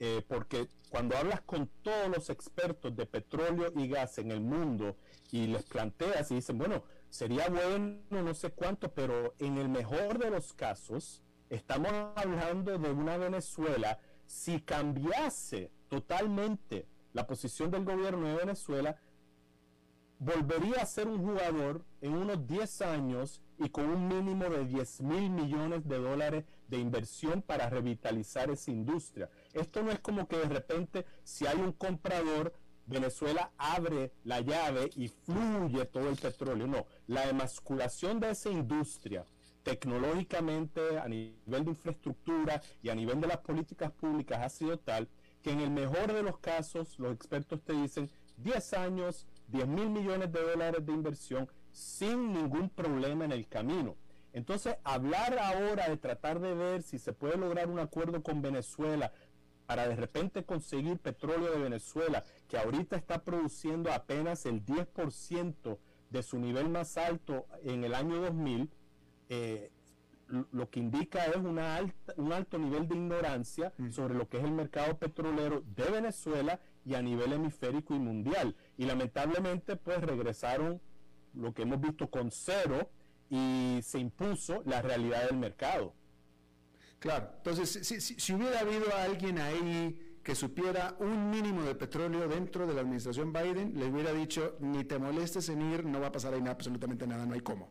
Eh, porque cuando hablas con todos los expertos de petróleo y gas en el mundo y les planteas y dicen, bueno, sería bueno no sé cuánto, pero en el mejor de los casos, Estamos hablando de una Venezuela, si cambiase totalmente la posición del gobierno de Venezuela, volvería a ser un jugador en unos 10 años y con un mínimo de 10 mil millones de dólares de inversión para revitalizar esa industria. Esto no es como que de repente si hay un comprador, Venezuela abre la llave y fluye todo el petróleo. No, la emasculación de esa industria tecnológicamente, a nivel de infraestructura y a nivel de las políticas públicas ha sido tal que en el mejor de los casos los expertos te dicen 10 años, 10 mil millones de dólares de inversión sin ningún problema en el camino. Entonces, hablar ahora de tratar de ver si se puede lograr un acuerdo con Venezuela para de repente conseguir petróleo de Venezuela, que ahorita está produciendo apenas el 10% de su nivel más alto en el año 2000, eh, lo que indica es una un alto nivel de ignorancia mm. sobre lo que es el mercado petrolero de Venezuela y a nivel hemisférico y mundial. Y lamentablemente pues regresaron lo que hemos visto con cero y se impuso la realidad del mercado. Claro, entonces si, hubiera habido alguien ahí que supiera un mínimo de petróleo dentro de la administración Biden, le hubiera dicho, ni te molestes en ir, no va a pasar ahí absolutamente nada, no hay cómo.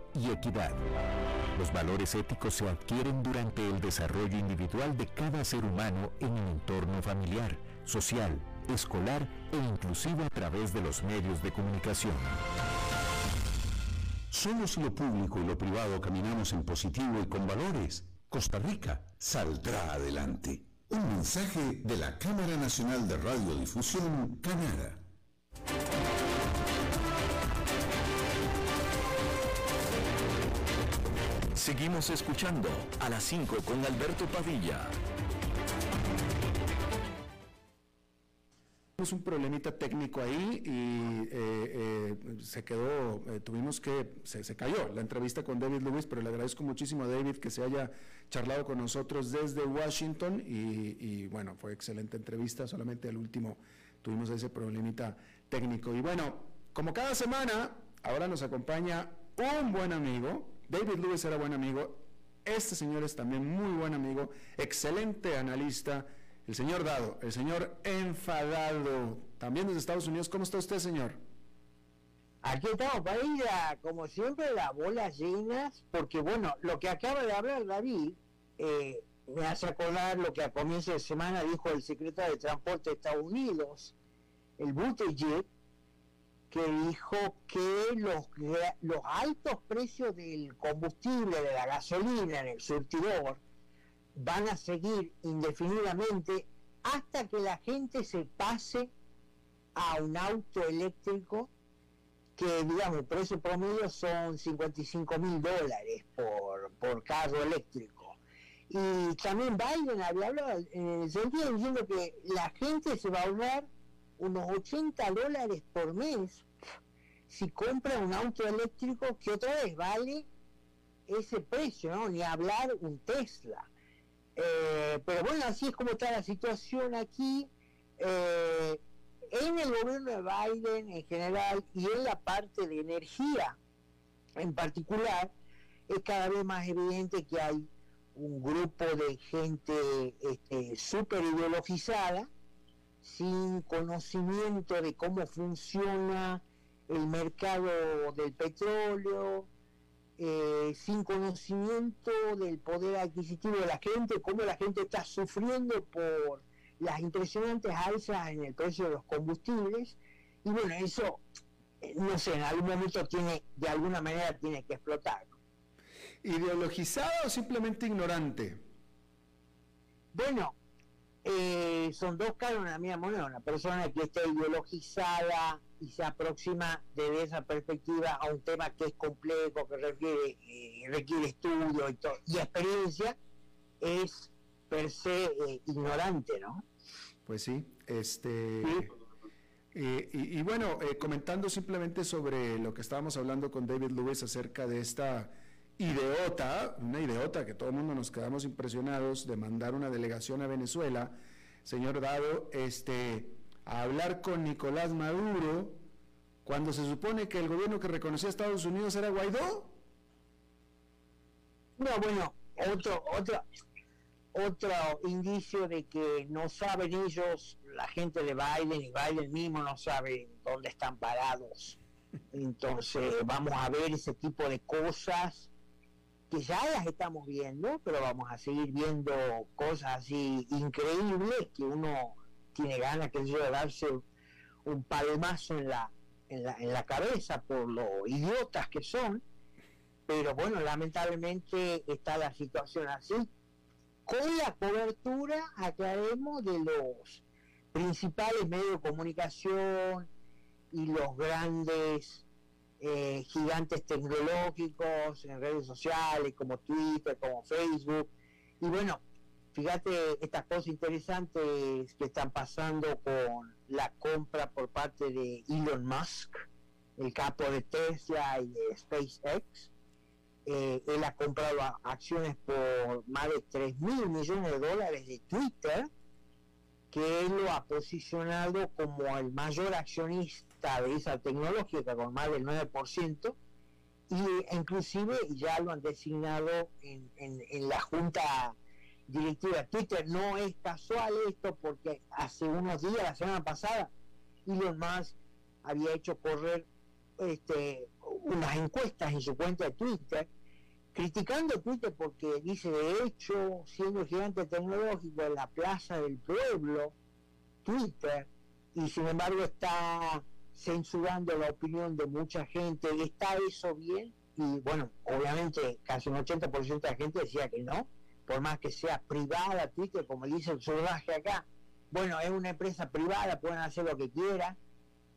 y equidad. Los valores éticos se adquieren durante el desarrollo individual de cada ser humano en el entorno familiar, social, escolar e inclusive a través de los medios de comunicación. Solo si lo público y lo privado caminamos en positivo y con valores, Costa Rica saldrá adelante. Un mensaje de la Cámara Nacional de Radiodifusión, Canara. Seguimos escuchando a las 5 con Alberto Padilla. Un problemita técnico ahí y eh, eh, se quedó, eh, tuvimos que, se, cayó la entrevista con David Lewis, pero le agradezco muchísimo a David que se haya charlado con nosotros desde Washington y, y bueno, fue excelente entrevista, solamente al último tuvimos ese problemita técnico. Y bueno, como cada semana, ahora nos acompaña un buen amigo, David Lewis era buen amigo, este señor es también muy buen amigo, excelente analista, el señor Dado, el señor enfadado, también desde Estados Unidos. ¿Cómo está usted, señor? Aquí estamos para ir como siempre, las bolas llenas, porque bueno, lo que acaba de hablar David eh, me hace acordar lo que a comienzo de semana dijo el secretario de Transporte de Estados Unidos, el Buttigieg, que dijo que los, los altos precios del combustible, de la gasolina en el surtidor, van a seguir indefinidamente hasta que la gente se pase a un auto eléctrico que, digamos, el precio promedio son 55 mil dólares por, por carro eléctrico. Y también Biden había hablado en el sentido diciendo que la gente se va a ahorrar unos 80 dólares por mes si compra un auto eléctrico que otra vez vale ese precio, ¿no? Ni hablar un Tesla. Eh, pero bueno, así es como está la situación aquí. Eh, en el gobierno de Biden en general y en la parte de energía en particular, es cada vez más evidente que hay un grupo de gente este, súper ideologizada, sin conocimiento de cómo funciona el mercado del petróleo, eh, sin conocimiento del poder adquisitivo de la gente, cómo la gente está sufriendo por las impresionantes alzas en el precio de los combustibles y bueno, eso, eh, no sé, en algún momento tiene, de alguna manera tiene que explotar. ¿Ideologizado o simplemente ignorante? Bueno, eh, son dos caras la misma moneda. Una persona que esté ideologizada y se aproxima desde esa perspectiva a un tema que es complejo, que requiere, eh, requiere estudio y, y experiencia, es per se ignorante, ¿no? Pues sí, este... Eh, y, bueno, eh, comentando simplemente sobre lo que estábamos hablando con David Lewis acerca de esta ideota, una ideota que todo el mundo nos quedamos impresionados de mandar una delegación a Venezuela, señor Dado, este, a hablar con Nicolás Maduro, cuando se supone que el gobierno que reconocía a Estados Unidos era Guaidó. No, bueno, otro, otro, otro indicio de que no saben ellos, la gente de Biden y Biden mismo no sabe dónde están parados. Entonces vamos a ver ese tipo de cosas que ya las estamos viendo, pero vamos a seguir viendo cosas así increíbles que uno tiene ganas que de darse un palmazo en la, en la, en la cabeza por lo idiotas que son. Pero bueno, lamentablemente está la situación así con la cobertura, aclaremos, de los principales medios de comunicación y los grandes eh, gigantes tecnológicos en redes sociales como Twitter, como Facebook. Y bueno, fíjate estas cosas interesantes que están pasando con la compra por parte de Elon Musk, el capo de Tesla y de SpaceX eh, él ha comprado acciones por más de 3 mil millones de dólares de Twitter, que lo ha posicionado como el mayor accionista de esa tecnológica con más del 9%, y inclusive ya lo han designado en, en la junta directiva. Twitter no es casual esto porque hace unos días, la semana pasada, Elon Musk había hecho correr este, unas encuestas en su cuenta de Twitter, criticando Twitter porque dice, de hecho, siendo gigante tecnológico en la plaza del pueblo, Twitter, y sin embargo está censurando la opinión de mucha gente, ¿está eso bien? Y bueno, obviamente casi un 80% de la gente decía que no, por más que sea privada Twitter, como dice el surdaje acá, bueno, es una empresa privada, pueden hacer lo que quieran,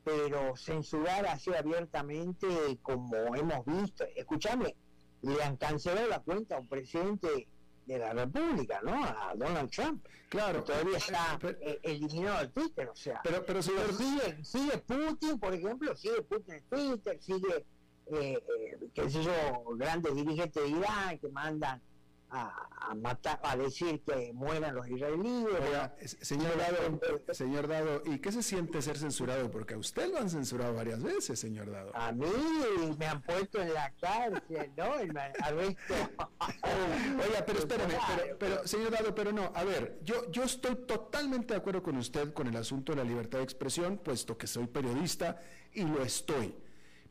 pero censurar así abiertamente como hemos visto, escúchame, le han cancelado la cuenta a un presidente de la República, ¿no? A Donald Trump. Claro. Todavía está eh, eliminado el Twitter, o sea. Pero, pero, sigue, sigue Putin, por ejemplo, sigue Putin en Twitter, sigue, eh, eh, qué sé yo, grandes dirigentes de Irán que mandan a, matar, a decir que mueran los israelíes. señor, Dado, señor Dado, ¿y qué se siente ser censurado? Porque a usted lo han censurado varias veces, señor Dado. A mí me han puesto en la cárcel, ¿no? Oiga, pero espérame, pero, señor Dado, pero no, a ver, yo, yo estoy totalmente de acuerdo con usted con el asunto de la libertad de expresión, puesto que soy periodista y lo estoy.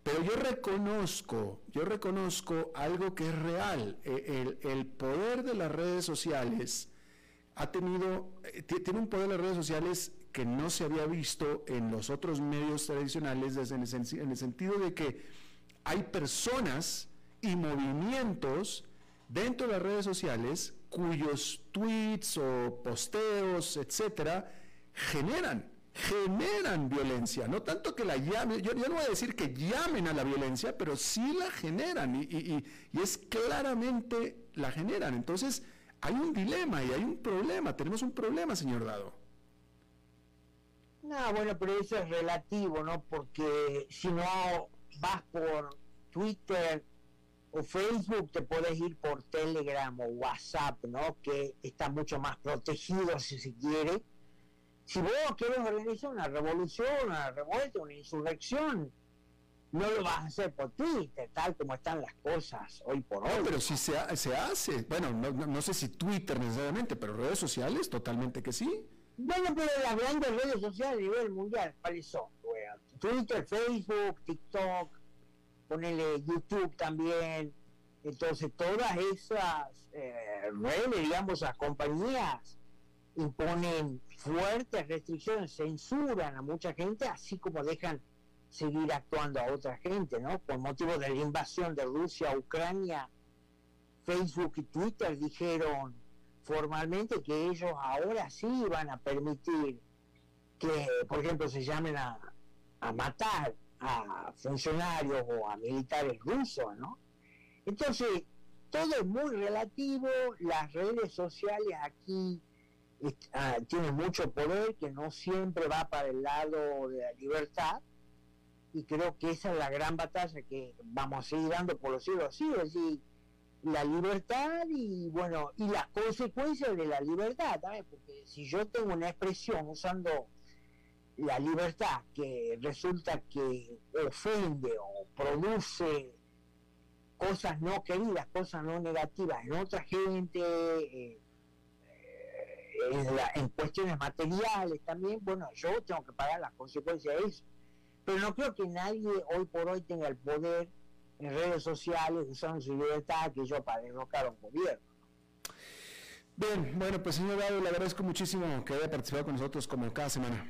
Pero yo reconozco, yo reconozco algo que es real. E, el, poder de las redes sociales ha tenido, eh, tiene un poder de las redes sociales que no se había visto en los otros medios tradicionales desde en, el, sentido de que hay personas y movimientos dentro de las redes sociales cuyos tweets o posteos, etcétera, generan generan violencia, no tanto que la llamen, yo, no voy a decir que llamen a la violencia, pero sí la generan y, es claramente la generan. Entonces hay un dilema y hay un problema, tenemos un problema, señor Dado. No, bueno, pero eso es relativo, ¿no? Porque si no vas por Twitter o Facebook, te puedes ir por Telegram o WhatsApp, ¿no? Que está mucho más protegido, si se quiere si vos querés organizar una revolución, una revuelta, una insurrección, no lo vas a hacer por Twitter, tal como están las cosas hoy por hoy. pero si se, se hace, bueno, no, sé si Twitter necesariamente, pero redes sociales, totalmente que sí. Bueno, pero las grandes redes sociales a nivel mundial, ¿cuáles son? Twitter, Facebook, TikTok, ponele YouTube también. Entonces, todas esas eh, redes, digamos, las compañías imponen fuertes restricciones, censuran a mucha gente, así como dejan seguir actuando a otra gente, ¿no? Por motivo de la invasión de Rusia a Ucrania, Facebook y Twitter dijeron formalmente que ellos ahora sí van a permitir que, por ejemplo, se llamen a, a matar a funcionarios o a militares rusos, ¿no? Entonces, todo es muy relativo, las redes sociales aquí Ah, tiene mucho poder que no siempre va para el lado de la libertad y creo que esa es la gran batalla que vamos a seguir dando por los siglos. Sí, es decir, la libertad y bueno, y las consecuencias de la libertad también, porque si yo tengo una expresión usando la libertad que resulta que ofende o produce cosas no queridas, cosas no negativas en otra gente, eh, en, cuestiones materiales también, bueno, yo tengo que pagar las consecuencias de eso. Pero no creo que nadie hoy por hoy tenga el poder en redes sociales usando su libertad que yo para derrocar a un gobierno. Bien, bueno, pues señor Dado, le agradezco muchísimo que haya participado con nosotros como cada semana.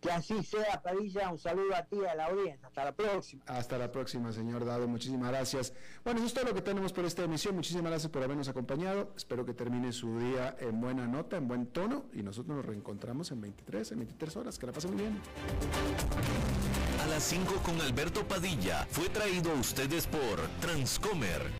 Que así sea, Padilla. Un saludo a ti y a la audiencia. Hasta la próxima. Hasta la próxima, señor Dado. Muchísimas gracias. Bueno, eso es todo lo que tenemos por esta emisión. Muchísimas gracias por habernos acompañado. Espero que termine su día en buena nota, en buen tono. Y nosotros nos reencontramos en 23, en 23 horas. Que la pasen muy bien. A las 5 con Alberto Padilla fue traído a ustedes por Transcomer.